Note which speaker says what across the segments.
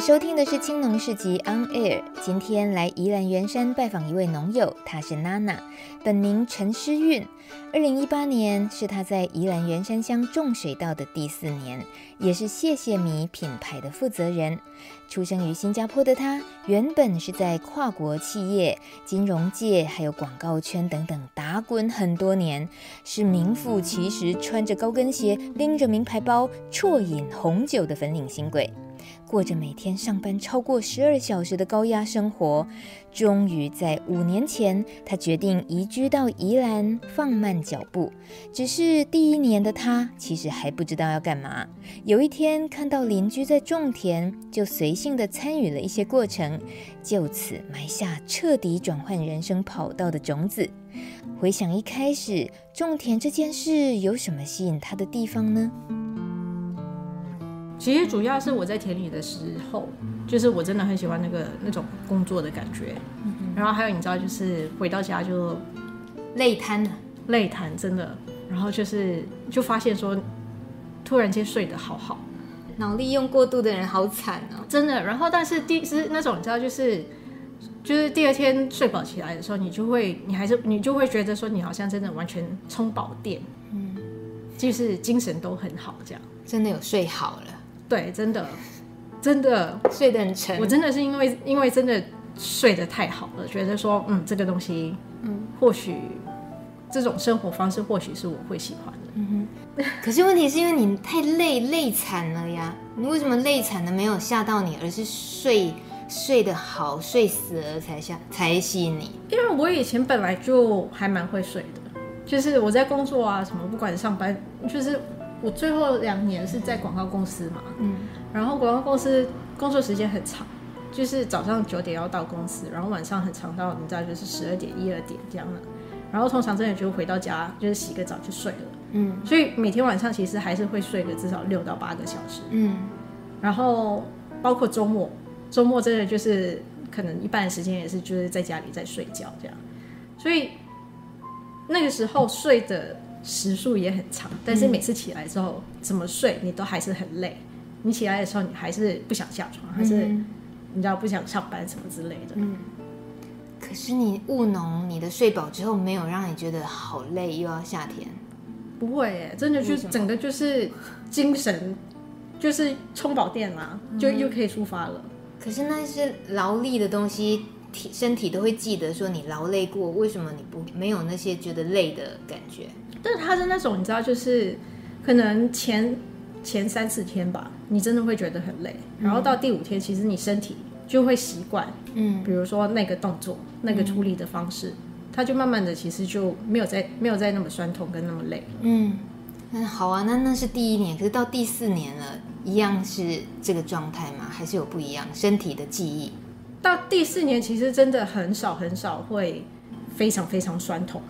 Speaker 1: 收听的是青农市集 On Air。今天来宜兰员山拜访一位农友，他是娜娜，本名陈诗韵。二零一八年是他在宜兰员山乡种水稻的第四年，也是谢谢米品牌的负责人。出生于新加坡的他，原本是在跨国企业、金融界还有广告圈等等打滚很多年，是名副其实穿着高跟鞋、拎着名牌包、啜饮红酒的粉领新贵。过着每天上班超过十二小时的高压生活，终于在五年前，他决定移居到宜兰，放慢脚步。只是第一年的他其实还不知道要干嘛。有一天看到邻居在种田，就随性的参与了一些过程，就此埋下彻底转换人生跑道的种子。回想一开始种田这件事，有什么吸引他的地方呢？
Speaker 2: 其实主要是我在田里的时候，就是我真的很喜欢那个那种工作的感觉。嗯、然后还有你知道，就是回到家就
Speaker 1: 累瘫了，
Speaker 2: 累瘫真的。然后就是就发现说，突然间睡得好好，
Speaker 1: 脑力用过度的人好惨哦，
Speaker 2: 真的。然后但是第是那种你知道，就是就是第二天睡饱起来的时候，你就会你还是你就会觉得说，你好像真的完全充饱电，嗯，就是精神都很好，这样
Speaker 1: 真的有睡好了。
Speaker 2: 对，真的，真的
Speaker 1: 睡得很沉。
Speaker 2: 我真的是因为因为真的睡得太好了，觉得说，嗯，这个东西，嗯，或许这种生活方式，或许是我会喜欢的。
Speaker 1: 嗯哼。可是问题是因为你太累，累惨了呀。你为什么累惨的没有吓到你，而是睡睡得好，睡死了才吓才吸引你？
Speaker 2: 因为我以前本来就还蛮会睡的，就是我在工作啊什么，不管上班，就是。我最后两年是在广告公司嘛，嗯，然后广告公司工作时间很长，就是早上九点要到公司，然后晚上很长到你知道就是十二点一二点这样的，然后通常真的就回到家就是洗个澡就睡了，嗯，所以每天晚上其实还是会睡个至少六到八个小时，嗯，然后包括周末，周末真的就是可能一半的时间也是就是在家里在睡觉这样，所以那个时候睡的。时数也很长，但是每次起来之后，怎么睡你都还是很累。你起来的时候，你还是不想下床，还是你知道不想上班什么之类的。嗯。
Speaker 1: 可是你务农，你的睡饱之后没有让你觉得好累，又要夏天？
Speaker 2: 不会耶，真的就整个就是精神就是充饱电啦，就又可以出发了。
Speaker 1: 可是那些劳力的东西。体身体都会记得说你劳累过，为什么你不没有那些觉得累的感觉？
Speaker 2: 但是他是那种你知道，就是可能前前三四天吧，你真的会觉得很累，然后到第五天，其实你身体就会习惯，嗯，比如说那个动作、那个处理的方式，嗯、它就慢慢的其实就没有再没有再那么酸痛跟那么累。
Speaker 1: 嗯，那好啊，那那是第一年，可是到第四年了，一样是这个状态吗？还是有不一样身体的记忆？
Speaker 2: 到第四年，其实真的很少很少会非常非常酸痛。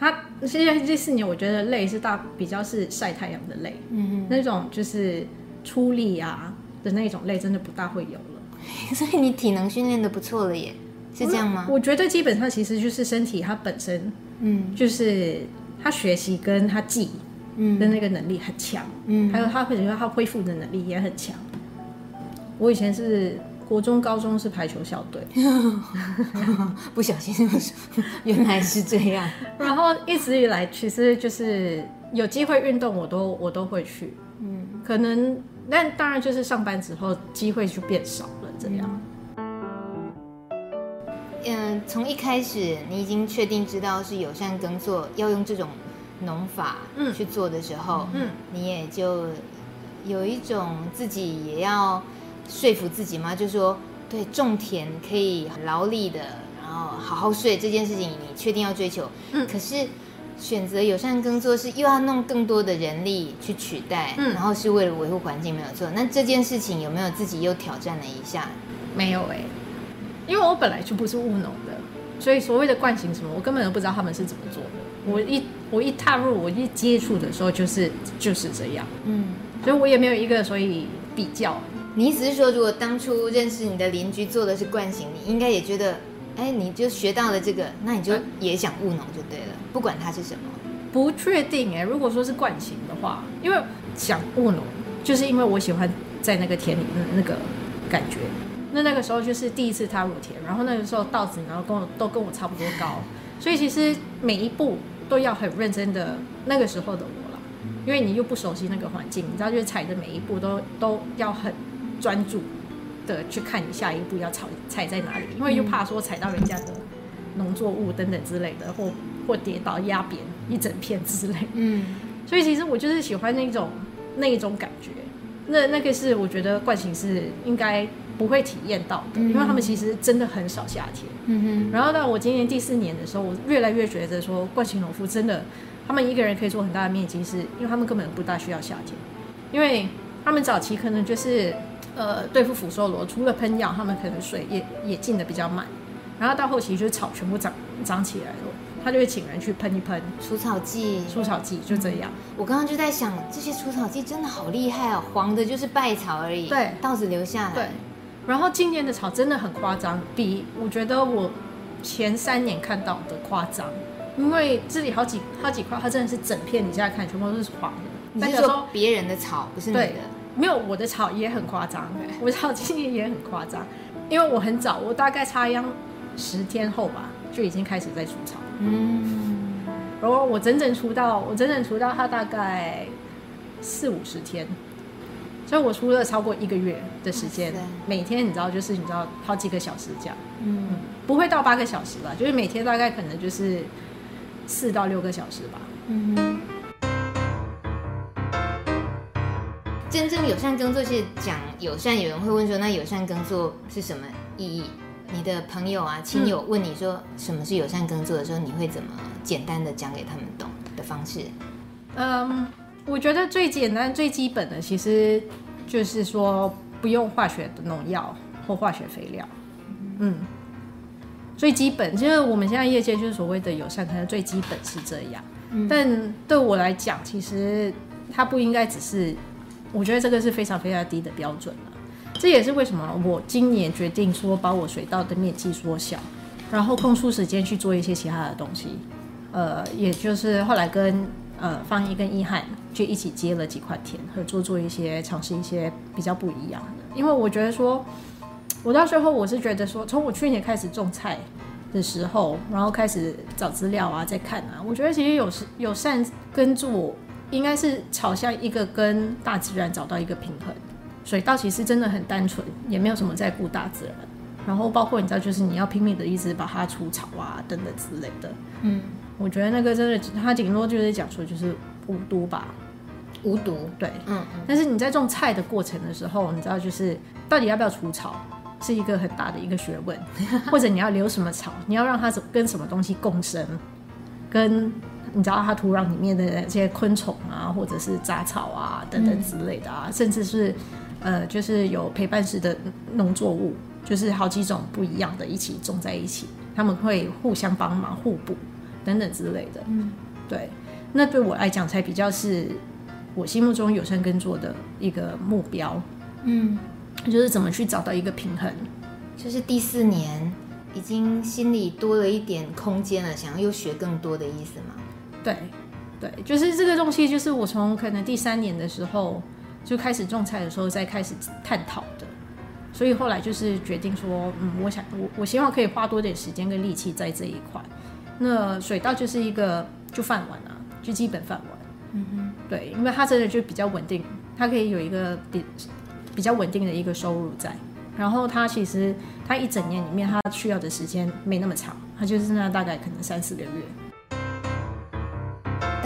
Speaker 2: 嗯，他现在第四年，我觉得累是大比较是晒太阳的累。嗯哼，那种就是出力啊的那种累，真的不大会有了。
Speaker 1: 所以你体能训练的不错了耶，是这样吗？
Speaker 2: 我，我觉得基本上其实就是身体它本身，嗯，就是他学习跟他记，嗯，的那个能力很强。嗯，还有他或者说他恢复的能力也很强。我以前是。国中、高中是排球校队，
Speaker 1: 不小心 原来是这样。
Speaker 2: 然后一直以来，其实就是有机会运动，我都我都会去。嗯，可能，但当然就是上班之后机会就变少了，这样。
Speaker 1: 嗯，从一开始你已经确定知道是友善耕作要用这种农法去做的时候，嗯，你也就有一种自己也要。说服自己吗？就是说，对，种田可以很劳力的，然后好好睡这件事情，你确定要追求。嗯。可是选择友善耕作是又要弄更多的人力去取代，嗯，然后是为了维护环境，没有错。那这件事情有没有自己又挑战了一下？
Speaker 2: 没有哎、欸，因为我本来就不是务农的，所以所谓的惯行什么，我根本都不知道他们是怎么做的。我一我一踏入，我一接触的时候，就是就是这样。嗯。所以我也没有一个所以比较。
Speaker 1: 你意思是说，如果当初认识你的邻居做的是惯行，你应该也觉得，哎，你就学到了这个，那你就也想务农就对了，不管它是什么。
Speaker 2: 不确定哎，如果说是惯行的话，因为想务农，就是因为我喜欢在那个田里的那个感觉。那那个时候就是第一次踏入田，然后那个时候稻子然后跟我都跟我差不多高，所以其实每一步都要很认真的。那个时候的我了，因为你又不熟悉那个环境，你知道，就是踩的每一步都都要很专注的去看你下一步要踩踩在哪里，因为又怕说踩到人家的农作物等等之类的，或或跌倒压扁一整片之类。嗯，所以其实我就是喜欢那种那一种感觉，那那个是我觉得惯行是应该。不会体验到的，因为他们其实真的很少夏天。嗯哼。然后到我今年第四年的时候，我越来越觉得说，冠行农夫真的，他们一个人可以做很大的面积，是因为他们根本不大需要夏天，因为他们早期可能就是呃对付腐寿螺，除了喷药，他们可能水也也进的比较慢。然后到后期就是草全部长长起来了，他就会请人去喷一喷
Speaker 1: 除草剂，
Speaker 2: 除草剂就这样。
Speaker 1: 我刚刚就在想，这些除草剂真的好厉害哦，黄的就是败草而已，
Speaker 2: 对，
Speaker 1: 稻子留下来。
Speaker 2: 对。然后今年的草真的很夸张，比我觉得我前三年看到的夸张，因为这里好几好几块，它真的是整片，你现在看全部都是黄的。
Speaker 1: 你是说别人的草不是你的？
Speaker 2: 对，没有我的草也很夸张，我的草今年也很夸张，因为我很早，我大概插秧十天后吧，就已经开始在除草。嗯，然后我整整除到我整整除到它大概四五十天。所以我除了超过一个月的时间，每天你知道就是你知道好几个小时这样，嗯，不会到八个小时吧，就是每天大概可能就是四到六个小时吧。嗯
Speaker 1: 真正友善耕作是讲友善，有人会问说，那友善耕作是什么意义？你的朋友啊、亲友问你说什么是友善耕作的时候，你会怎么简单的讲给他们懂的方式？
Speaker 2: 嗯。我觉得最简单、最基本的，其实就是说不用化学的农药或化学肥料。嗯，最基本就是我们现在业界就是所谓的友善，可能最基本是这样。嗯，但对我来讲，其实它不应该只是，我觉得这个是非常非常低的标准了。这也是为什么我今年决定说把我水稻的面积缩小，然后空出时间去做一些其他的东西。呃，也就是后来跟。呃，方一跟一汉就一起接了几块田，合作做一些尝试一些比较不一样的。因为我觉得说，我到最后我是觉得说，从我去年开始种菜的时候，然后开始找资料啊，再看啊，我觉得其实有时友善耕作应该是朝向一个跟大自然找到一个平衡。水稻其实真的很单纯，也没有什么在顾大自然。然后包括你知道，就是你要拼命的一直把它除草啊等等之类的，嗯。我觉得那个真的，他顶多就是讲说就是无毒吧，
Speaker 1: 无毒，
Speaker 2: 对，嗯，但是你在种菜的过程的时候，你知道就是到底要不要除草，是一个很大的一个学问，或者你要留什么草，你要让它跟什么东西共生，跟你知道它土壤里面的那些昆虫啊，或者是杂草啊等等之类的啊，嗯、甚至是呃，就是有陪伴式的农作物，就是好几种不一样的一起种在一起，他们会互相帮忙互补。等等之类的，嗯，对，那对我来讲才比较是我心目中有生耕作的一个目标，嗯，就是怎么去找到一个平衡，
Speaker 1: 就是第四年已经心里多了一点空间了，想要又学更多的意思吗？
Speaker 2: 对，对，就是这个东西，就是我从可能第三年的时候就开始种菜的时候再开始探讨的，所以后来就是决定说，嗯，我想我我希望可以花多点时间跟力气在这一块。那水稻就是一个就饭碗啊，就基本饭碗。嗯哼，对，因为它真的就比较稳定，它可以有一个比比较稳定的一个收入在。然后它其实它一整年里面它需要的时间没那么长，它就是那大概可能三四个月。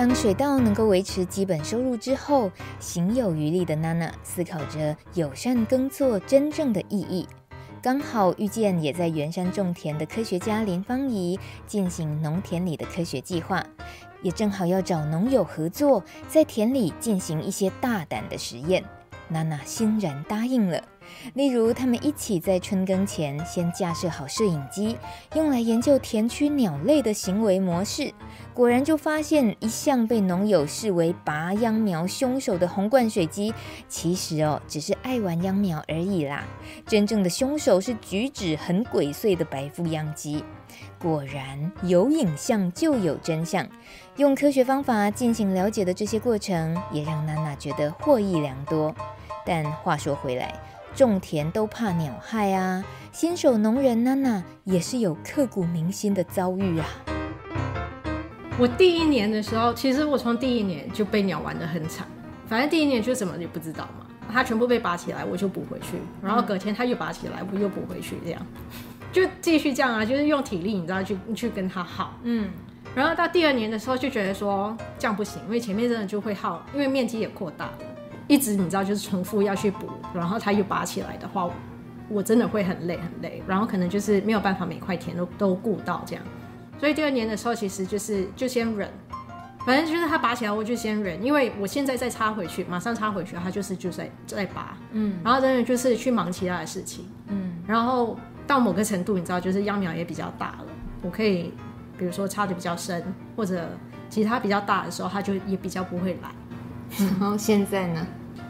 Speaker 1: 当水稻能够维持基本收入之后，行有余力的娜娜思考着友善耕作真正的意义。刚好遇见也在圆山种田的科学家林芳仪进行农田里的科学计划，也正好要找农友合作，在田里进行一些大胆的实验。娜娜欣然答应了，例如，他们一起在春耕前先架设好摄影机，用来研究田区鸟类的行为模式。果然，就发现一向被农友视为拔秧苗凶手的红冠水鸡，其实哦，只是爱玩秧苗而已啦。真正的凶手是举止很鬼祟的白腹秧鸡。果然，有影像就有真相。用科学方法进行了解的这些过程，也让娜娜觉得获益良多。但话说回来，种田都怕鸟害啊，新手农人娜娜也是有刻骨铭心的遭遇啊。
Speaker 2: 我第一年的时候，其实我从第一年就被鸟玩得很惨。反正第一年就什么也不知道嘛，它全部被拔起来，我就补回去。然后隔天它又拔起来，我又补回去，这样就继续这样啊，就是用体力，你知道，去去跟它耗。嗯。然后到第二年的时候，就觉得说这样不行，因为前面真的就会耗，因为面积也扩大了，一直你知道就是重复要去补，然后它又拔起来的话，我真的会很累很累，然后可能就是没有办法每块田都都顾到这样。所以第二年的时候，其实就是就先忍，反正就是它拔起来，我就先忍，因为我现在再插回去，马上插回去，它就是就在在拔，嗯，然后真的就是去忙其他的事情，嗯，然后到某个程度，你知道，就是秧苗也比较大了，我可以比如说插的比较深，或者其他比较大的时候，它就也比较不会来。
Speaker 1: 然后现在呢？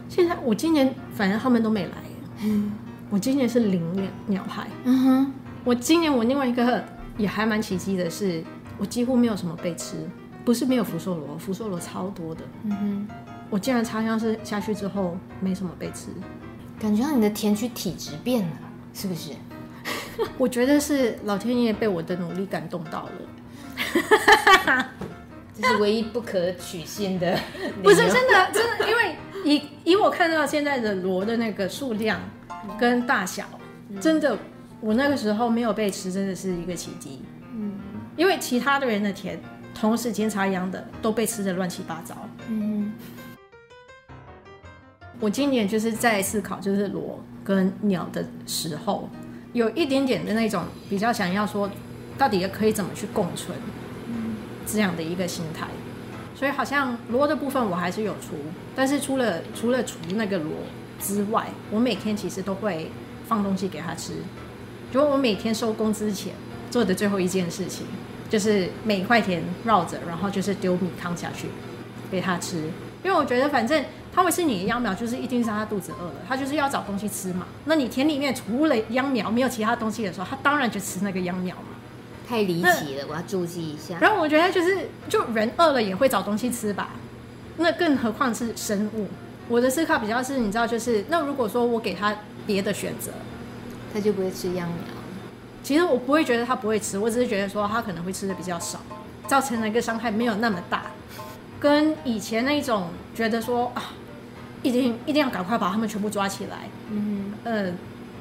Speaker 2: 现在我今年反正他们都没来，嗯，我今年是零鸟鸟害，嗯哼，我今年我另外一个。也还蛮奇迹的是，我几乎没有什么被吃，不是没有福寿螺，福寿螺超多的。嗯哼，我竟然插秧是下去之后没什么被吃，
Speaker 1: 感觉到你的田区体质变了，是不是？
Speaker 2: 我觉得是老天爷被我的努力感动到了，
Speaker 1: 这是唯一不可取信的。
Speaker 2: 不是真的，真的，因为以以我看到现在的螺的那个数量跟大小，真的。我那个时候没有被吃，真的是一个奇迹。嗯，因为其他的人的田同时间插秧的都被吃的乱七八糟。嗯，我今年就是在思考，就是螺跟鸟的时候，有一点点的那种比较想要说，到底可以怎么去共存，这样的一个心态。所以好像螺的部分我还是有除，但是除了除了除那个螺之外，我每天其实都会放东西给他吃。就我每天收工之前做的最后一件事情，就是每块田绕着，然后就是丢米糠下去给他吃。因为我觉得反正它会是你的秧苗，就是一定是它肚子饿了，它就是要找东西吃嘛。那你田里面除了秧苗没有其他东西的时候，它当然就吃那个秧苗嘛。
Speaker 1: 太离奇了，我要注意一下。
Speaker 2: 然后我觉得就是，就人饿了也会找东西吃吧。那更何况是生物。我的思考比较是，你知道，就是那如果说我给他别的选择。
Speaker 1: 他就不会吃秧苗。
Speaker 2: 其实我不会觉得他不会吃，我只是觉得说他可能会吃的比较少，造成了一个伤害没有那么大。跟以前那一种觉得说啊，一定一定要赶快把他们全部抓起来，嗯呃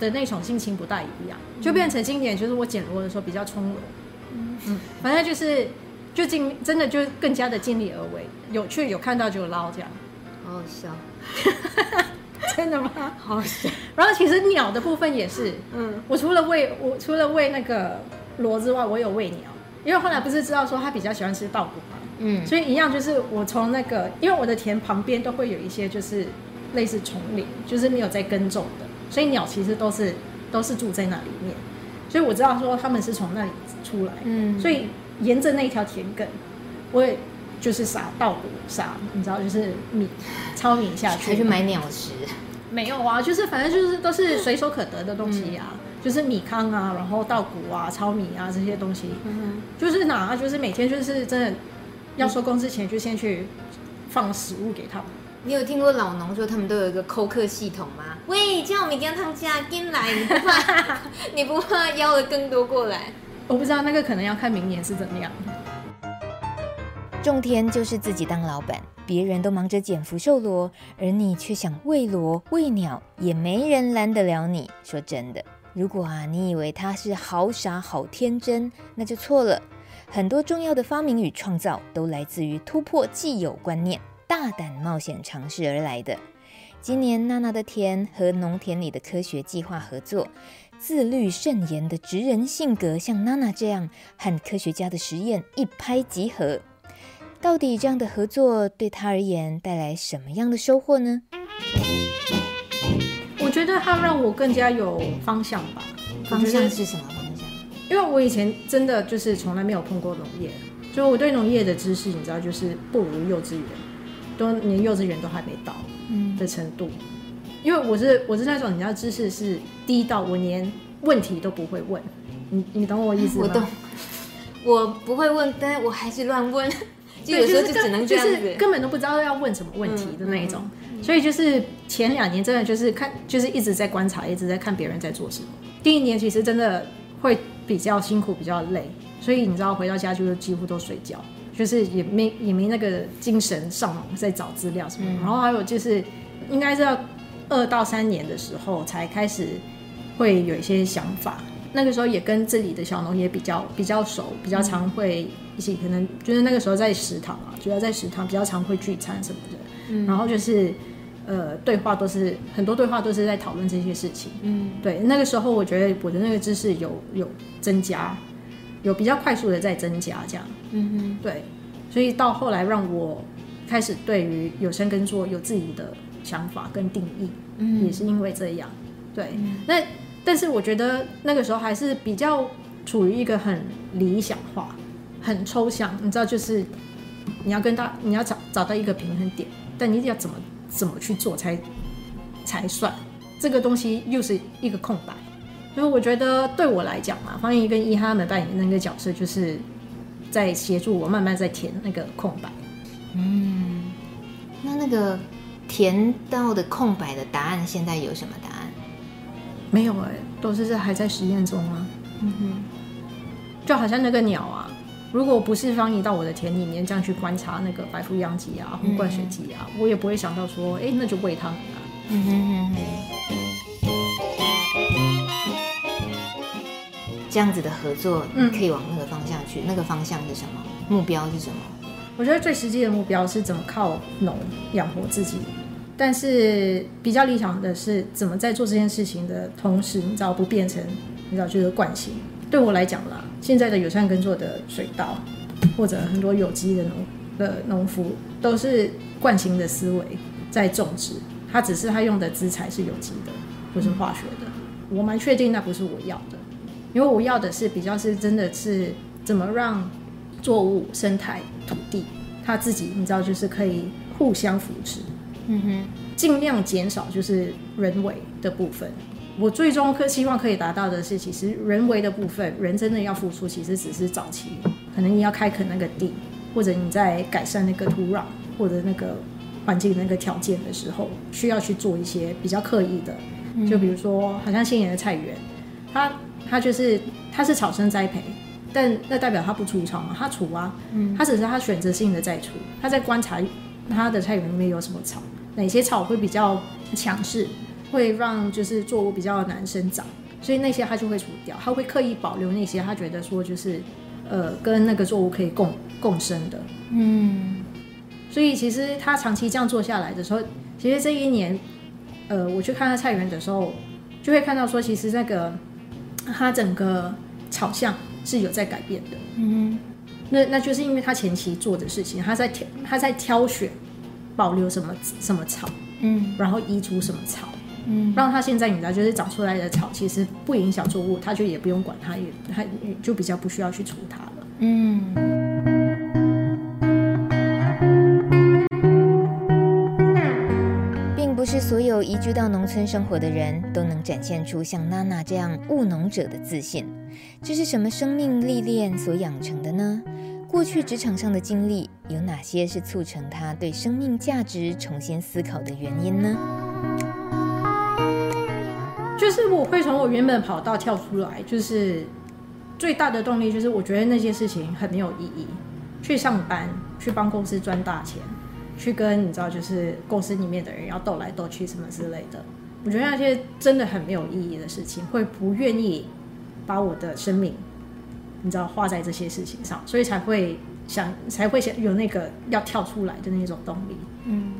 Speaker 2: 的那种心情不大一样，就变成今年就是我捡螺的时候比较从容，嗯，反正就是就尽真的就更加的尽力而为，有去有看到就捞这样，
Speaker 1: 好好笑。
Speaker 2: 真的吗？
Speaker 1: 好笑。
Speaker 2: 然后其实鸟的部分也是，嗯，我除了喂我除了喂那个螺之外，我有喂鸟，因为后来不是知道说它比较喜欢吃稻谷嘛，嗯，所以一样就是我从那个，因为我的田旁边都会有一些就是类似丛林，就是没有在耕种的，所以鸟其实都是都是住在那里面，所以我知道说他们是从那里出来，嗯，所以沿着那一条田埂，我也就是撒稻谷，撒你知道就是米糙米下去，
Speaker 1: 还去买鸟食。
Speaker 2: 没有啊，就是反正就是都是随手可得的东西啊，嗯、就是米糠啊，然后稻谷啊、糙米啊这些东西，嗯、就是拿，就是每天就是真的要收工之前就先去放食物给他们。
Speaker 1: 你有听过老农说他们都有一个扣客系统吗？喂，叫米跟他们家跟来，你不怕？你不怕邀了更多过来？
Speaker 2: 我不知道那个可能要看明年是怎么样。
Speaker 1: 种田就是自己当老板。别人都忙着捡福寿螺，而你却想喂螺喂鸟，也没人拦得了你。说真的，如果啊你以为他是好傻好天真，那就错了。很多重要的发明与创造都来自于突破既有观念、大胆冒险尝试而来的。今年娜娜的田和农田里的科学计划合作，自律慎言的职人性格，像娜娜这样和科学家的实验一拍即合。到底这样的合作对他而言带来什么样的收获呢？
Speaker 2: 我觉得它让我更加有方向吧。
Speaker 1: 方向是什么方向？
Speaker 2: 因为我以前真的就是从来没有碰过农业，就我对农业的知识，你知道，就是不如幼稚园，都连幼稚园都还没到的程度。嗯、因为我是我是那种你知道知识是低到我连问题都不会问，你你懂我意思吗？
Speaker 1: 我懂。我不会问，但是我还是乱问。就有时候就只能这样子，
Speaker 2: 就是根本都不知道要问什么问题的那一种。所以就是前两年真的就是看，就是一直在观察，一直在看别人在做什么。第一年其实真的会比较辛苦，比较累，所以你知道回到家就是几乎都睡觉，就是也没也没那个精神上网在找资料什么。然后还有就是应该是要二到三年的时候才开始会有一些想法。那个时候也跟这里的小农也比较比较熟，比较常会一起，可能就是那个时候在食堂啊，主要在食堂比较常会聚餐什么的，嗯，然后就是呃对话都是很多对话都是在讨论这些事情，嗯，对，那个时候我觉得我的那个知识有有增加，有比较快速的在增加这样，嗯哼，对，所以到后来让我开始对于有声耕作有自己的想法跟定义，嗯，也是因为这样，对，嗯，那。但是我觉得那个时候还是比较处于一个很理想化、很抽象，你知道，就是你要跟他，你要找找到一个平衡点，但你要怎么怎么去做才才算？这个东西又是一个空白。所以我觉得对我来讲嘛，方怡跟伊哈他们扮演的那个角色，就是在协助我慢慢在填那个空白。
Speaker 1: 嗯，那那个填到的空白的答案，现在有什么答案？
Speaker 2: 没有哎、欸，都是在还在实验中啊。嗯哼，就好像那个鸟啊，如果不是方怡到我的田里面这样去观察那个白腹秧鸡啊、红冠水鸡啊，嗯、我也不会想到说，哎，那就喂它们啊。嗯哼哼哼。
Speaker 1: 这样子的合作，嗯，可以往那个方向去。嗯、那个方向是什么？目标是什么？
Speaker 2: 我觉得最实际的目标是怎么靠农养活自己。但是比较理想的是，怎么在做这件事情的同时，你知道不变成，你知道就是惯性。对我来讲啦，现在的友善耕作的水稻，或者很多有机的农的农夫，都是惯性的思维在种植。他只是他用的资材是有机的，不是化学的。我蛮确定那不是我要的，因为我要的是比较是真的是怎么让作物、生态、土地，它自己你知道就是可以互相扶持。嗯哼，尽量减少就是人为的部分。我最终可希望可以达到的是，其实人为的部分，人真的要付出，其实只是早期，可能你要开垦那个地，或者你在改善那个土壤或者那个环境那个条件的时候，需要去做一些比较刻意的。就比如说，好像新年的菜园，它它就是它是草生栽培，但那代表它不除草嘛？它除啊，嗯，它只是它选择性的在除，它在观察。它的菜园里面有什么草？哪些草会比较强势，会让就是作物比较难生长？所以那些它就会除掉，它会刻意保留那些他觉得说就是呃跟那个作物可以共共生的。嗯，所以其实他长期这样做下来的时候，其实这一年呃我去看他菜园的时候，就会看到说其实那个它整个草相是有在改变的。嗯。那那就是因为他前期做的事情，他在挑他在挑选，保留什么什么草，嗯，然后移除什么草，嗯，让他现在你知道就是长出来的草其实不影响作物，他就也不用管它，也他就比较不需要去除它了，嗯。
Speaker 1: 所有移居到农村生活的人都能展现出像娜娜这样务农者的自信，这是什么生命历练所养成的呢？过去职场上的经历有哪些是促成他对生命价值重新思考的原因呢？
Speaker 2: 就是我会从我原本跑道跳出来，就是最大的动力就是我觉得那些事情很没有意义，去上班去帮公司赚大钱，去跟你知道就是公司里面的人要斗来斗去什么之类的，我觉得那些真的很没有意义的事情，会不愿意把我的生命。你知道花在这些事情上，所以才会想，才会想有那个要跳出来的那种动力。嗯，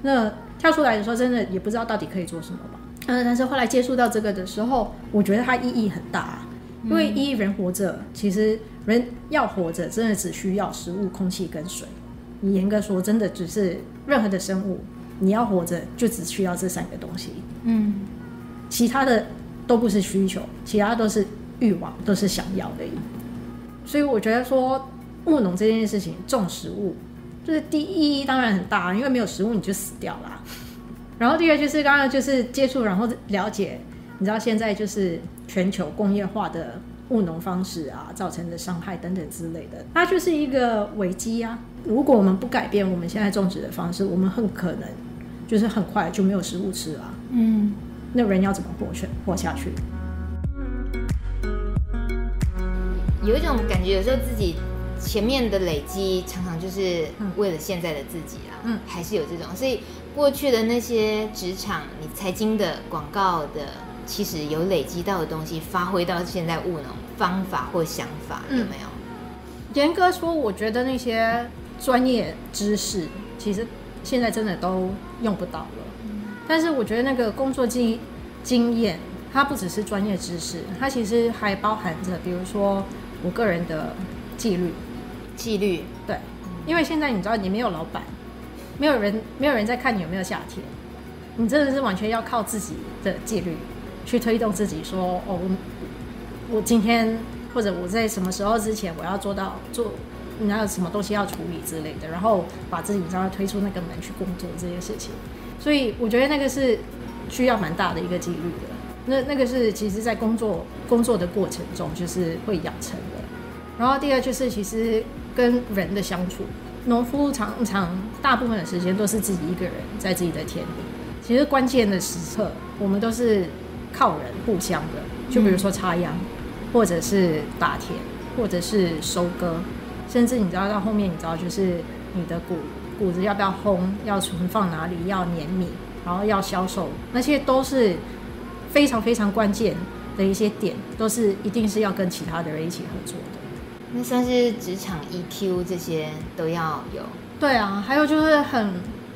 Speaker 2: 那跳出来的时候，真的也不知道到底可以做什么吧。嗯，但是后来接触到这个的时候，我觉得它意义很大，因为一人活着，其实人要活着，真的只需要食物、空气跟水。你严格说，真的只是任何的生物，你要活着就只需要这三个东西。嗯，其他的都不是需求，其他都是欲望，都是想要的。所以我觉得说务农这件事情，种食物就是第一，当然很大，因为没有食物你就死掉了。然后第二就是刚刚就是接触，然后了解，你知道现在就是全球工业化的务农方式啊，造成的伤害等等之类的，它就是一个危机啊。如果我们不改变我们现在种植的方式，我们很可能就是很快就没有食物吃了。嗯，那人要怎么活去活下去？
Speaker 1: 有一种感觉，有时候自己前面的累积常常就是为了现在的自己啊，嗯，还是有这种，所以。过去的那些职场、你财经的、广告的，其实有累积到的东西，发挥到现在务农方法或想法有没有？
Speaker 2: 严格说，我觉得那些专业知识，其实现在真的都用不到了。但是我觉得那个工作经经验，它不只是专业知识，它其实还包含着，比如说我个人的纪律。
Speaker 1: 纪律，
Speaker 2: 对，因为现在你知道，你没有老板。没有人，没有人在看你有没有下田，你真的是完全要靠自己的纪律去推动自己。说哦，我我今天或者我在什么时候之前，我要做到做，你还有什么东西要处理之类的，然后把自己然后推出那个门去工作这些事情。所以我觉得那个是需要蛮大的一个几率的。那那个是其实在工作工作的过程中就是会养成的。然后第二就是其实跟人的相处。农夫常常大部分的时间都是自己一个人在自己的田里。其实关键的时刻，我们都是靠人互相的。就比如说插秧，或者是打田，或者是收割，甚至你知道到后面，你知道就是你的谷谷子要不要烘，要存放哪里，要碾米，然后要销售，那些都是非常非常关键的一些点，都是一定是要跟其他的人一起合作的。
Speaker 1: 那算是职场 EQ 这些都要有。
Speaker 2: 对啊，还有就是很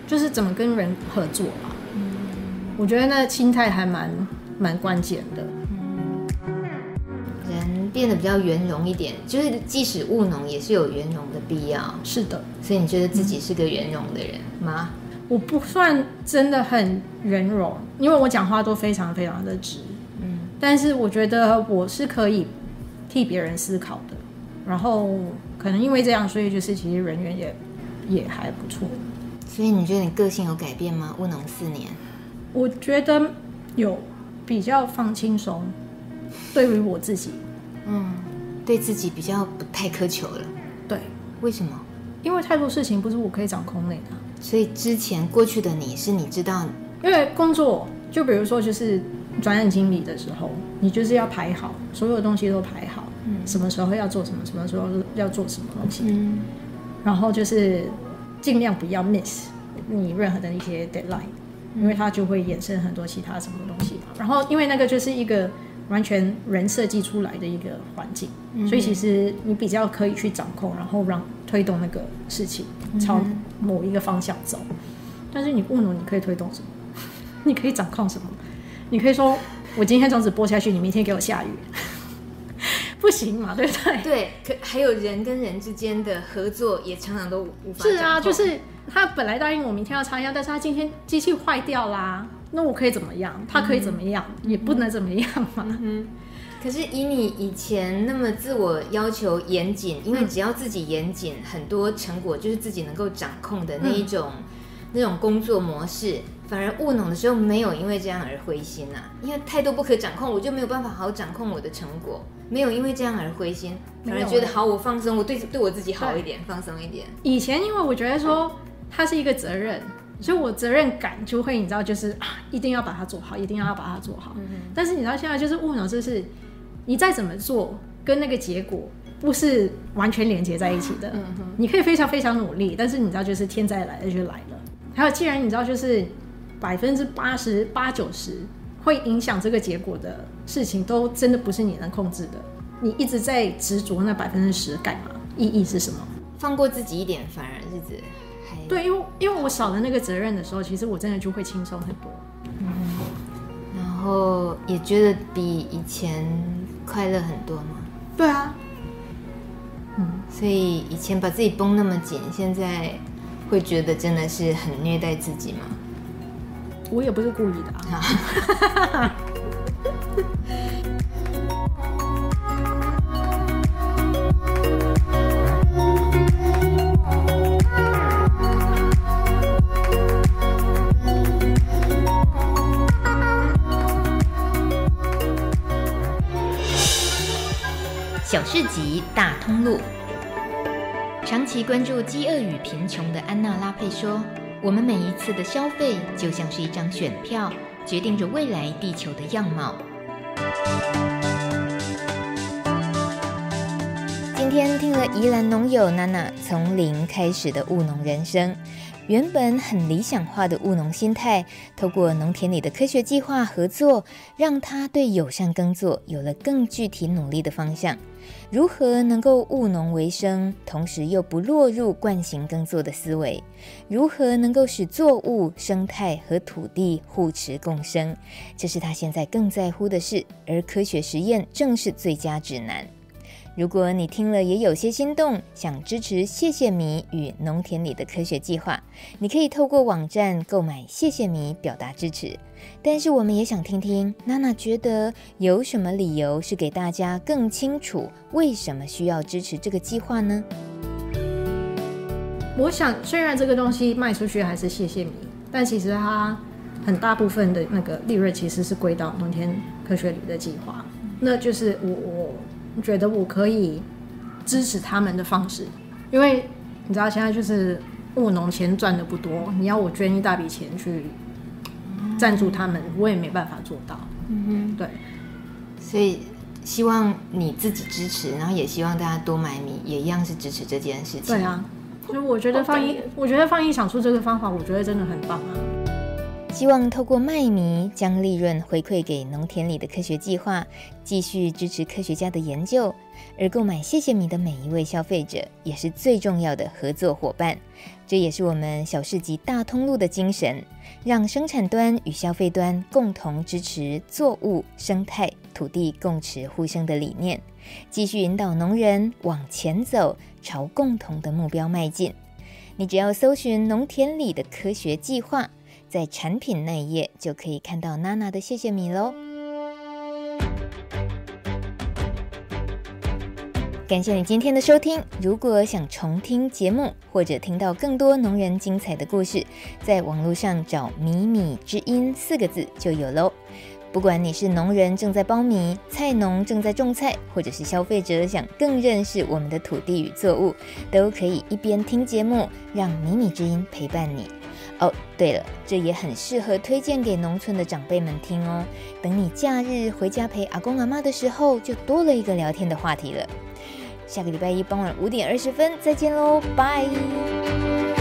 Speaker 2: 就是怎么跟人合作嘛。嗯，我觉得那心态还蛮蛮关键的。
Speaker 1: 嗯，人变得比较圆融一点，就是即使务农也是有圆融的必要。
Speaker 2: 是的，
Speaker 1: 所以你觉得自己是个圆融的人吗？
Speaker 2: 我不算真的很圆融，因为我讲话都非常非常的直。嗯，但是我觉得我是可以替别人思考的。然后可能因为这样，所以就是其实人缘也也还不错。
Speaker 1: 所以你觉得你个性有改变吗？务农四年，
Speaker 2: 我觉得有比较放轻松。对于我自己，
Speaker 1: 嗯，对自己比较不太苛求了。
Speaker 2: 对，
Speaker 1: 为什么？
Speaker 2: 因为太多事情不是我可以掌控的。
Speaker 1: 所以之前过去的你是你知道，
Speaker 2: 因为工作就比如说就是转眼经理的时候，你就是要排好所有东西都排好。什么时候要做什么，什么时候要做什么东西，嗯、然后就是尽量不要 miss 你任何的一些 deadline，因为它就会衍生很多其他什么东西。然后因为那个就是一个完全人设计出来的一个环境，嗯、所以其实你比较可以去掌控，然后让推动那个事情朝某一个方向走。但是你务农，你可以推动什么？你可以掌控什么？你可以说我今天种子播下去，你明天给我下雨。不行嘛，对不对？
Speaker 1: 对，可还有人跟人之间的合作也常常都无法。
Speaker 2: 是啊，就是他本来答应我明天要插秧，但是他今天机器坏掉啦，那我可以怎么样？他可以怎么样？嗯、也不能怎么样嘛。嗯。
Speaker 1: 可是以你以前那么自我要求严谨，因为只要自己严谨，嗯、很多成果就是自己能够掌控的那一种、嗯、那种工作模式。反而务农的时候没有因为这样而灰心呐、啊，因为太多不可掌控，我就没有办法好好掌控我的成果。没有因为这样而灰心，反而觉得好，我放松，我对对我自己好一点，放松一点。
Speaker 2: 以前因为我觉得说它是一个责任，所以我责任感就会你知道就是啊，一定要把它做好，一定要把它做好。嗯、但是你知道现在就是务农，就是你再怎么做，跟那个结果不是完全连接在一起的。嗯、你可以非常非常努力，但是你知道就是天灾来了就来了。还有既然你知道就是。百分之八十八九十会影响这个结果的事情，都真的不是你能控制的。你一直在执着那百分之十干嘛？意义是什么？
Speaker 1: 放过自己一点，反而日子还
Speaker 2: 对，因为因为我少了那个责任的时候，其实我真的就会轻松很多。
Speaker 1: 嗯，然后也觉得比以前快乐很多嘛。
Speaker 2: 对啊，
Speaker 1: 嗯，所以以前把自己绷那么紧，现在会觉得真的是很虐待自己吗？
Speaker 2: 我也不是故意的啊。
Speaker 1: 小市集大通路，长期关注饥饿与贫穷的安娜拉佩说：“我们每一次的消费就像是一张选票，决定着未来地球的样貌。”天听了宜兰农友娜娜从零开始的务农人生。原本很理想化的务农心态，透过农田里的科学计划合作，让他对友善耕作有了更具体努力的方向。如何能够务农为生，同时又不落入惯行耕作的思维？如何能够使作物、生态和土地互持共生？这是他现在更在乎的事，而科学实验正是最佳指南。如果你听了也有些心动，想支持谢谢米与农田里的科学计划，你可以透过网站购买谢谢米表达支持。但是我们也想听听娜娜觉得有什么理由是给大家更清楚为什么需要支持这个计划呢？
Speaker 2: 我想，虽然这个东西卖出去还是谢谢米，但其实它很大部分的那个利润其实是归到农田科学里的计划，那就是我我。觉得我可以支持他们的方式，因为你知道现在就是务农钱赚的不多，你要我捐一大笔钱去赞助他们，我也没办法做到。嗯哼，对，
Speaker 1: 所以希望你自己支持，然后也希望大家多买米，也一样是支持这件事情。
Speaker 2: 对啊，所以我觉得放一，我觉得放一想出这个方法，我觉得真的很棒啊。
Speaker 1: 希望透过卖米将利润回馈给农田里的科学计划，继续支持科学家的研究。而购买谢谢米的每一位消费者，也是最重要的合作伙伴。这也是我们小市集大通路的精神，让生产端与消费端共同支持作物、生态、土地共持互生的理念，继续引导农人往前走，朝共同的目标迈进。你只要搜寻农田里的科学计划。在产品那一页就可以看到娜娜的谢谢米喽。感谢你今天的收听。如果想重听节目或者听到更多农人精彩的故事，在网络上找“米米之音”四个字就有喽。不管你是农人正在苞米，菜农正在种菜，或者是消费者想更认识我们的土地与作物，都可以一边听节目，让“米米之音”陪伴你。哦，对了，这也很适合推荐给农村的长辈们听哦。等你假日回家陪阿公阿妈的时候，就多了一个聊天的话题了。下个礼拜一傍晚五点二十分再见喽，拜。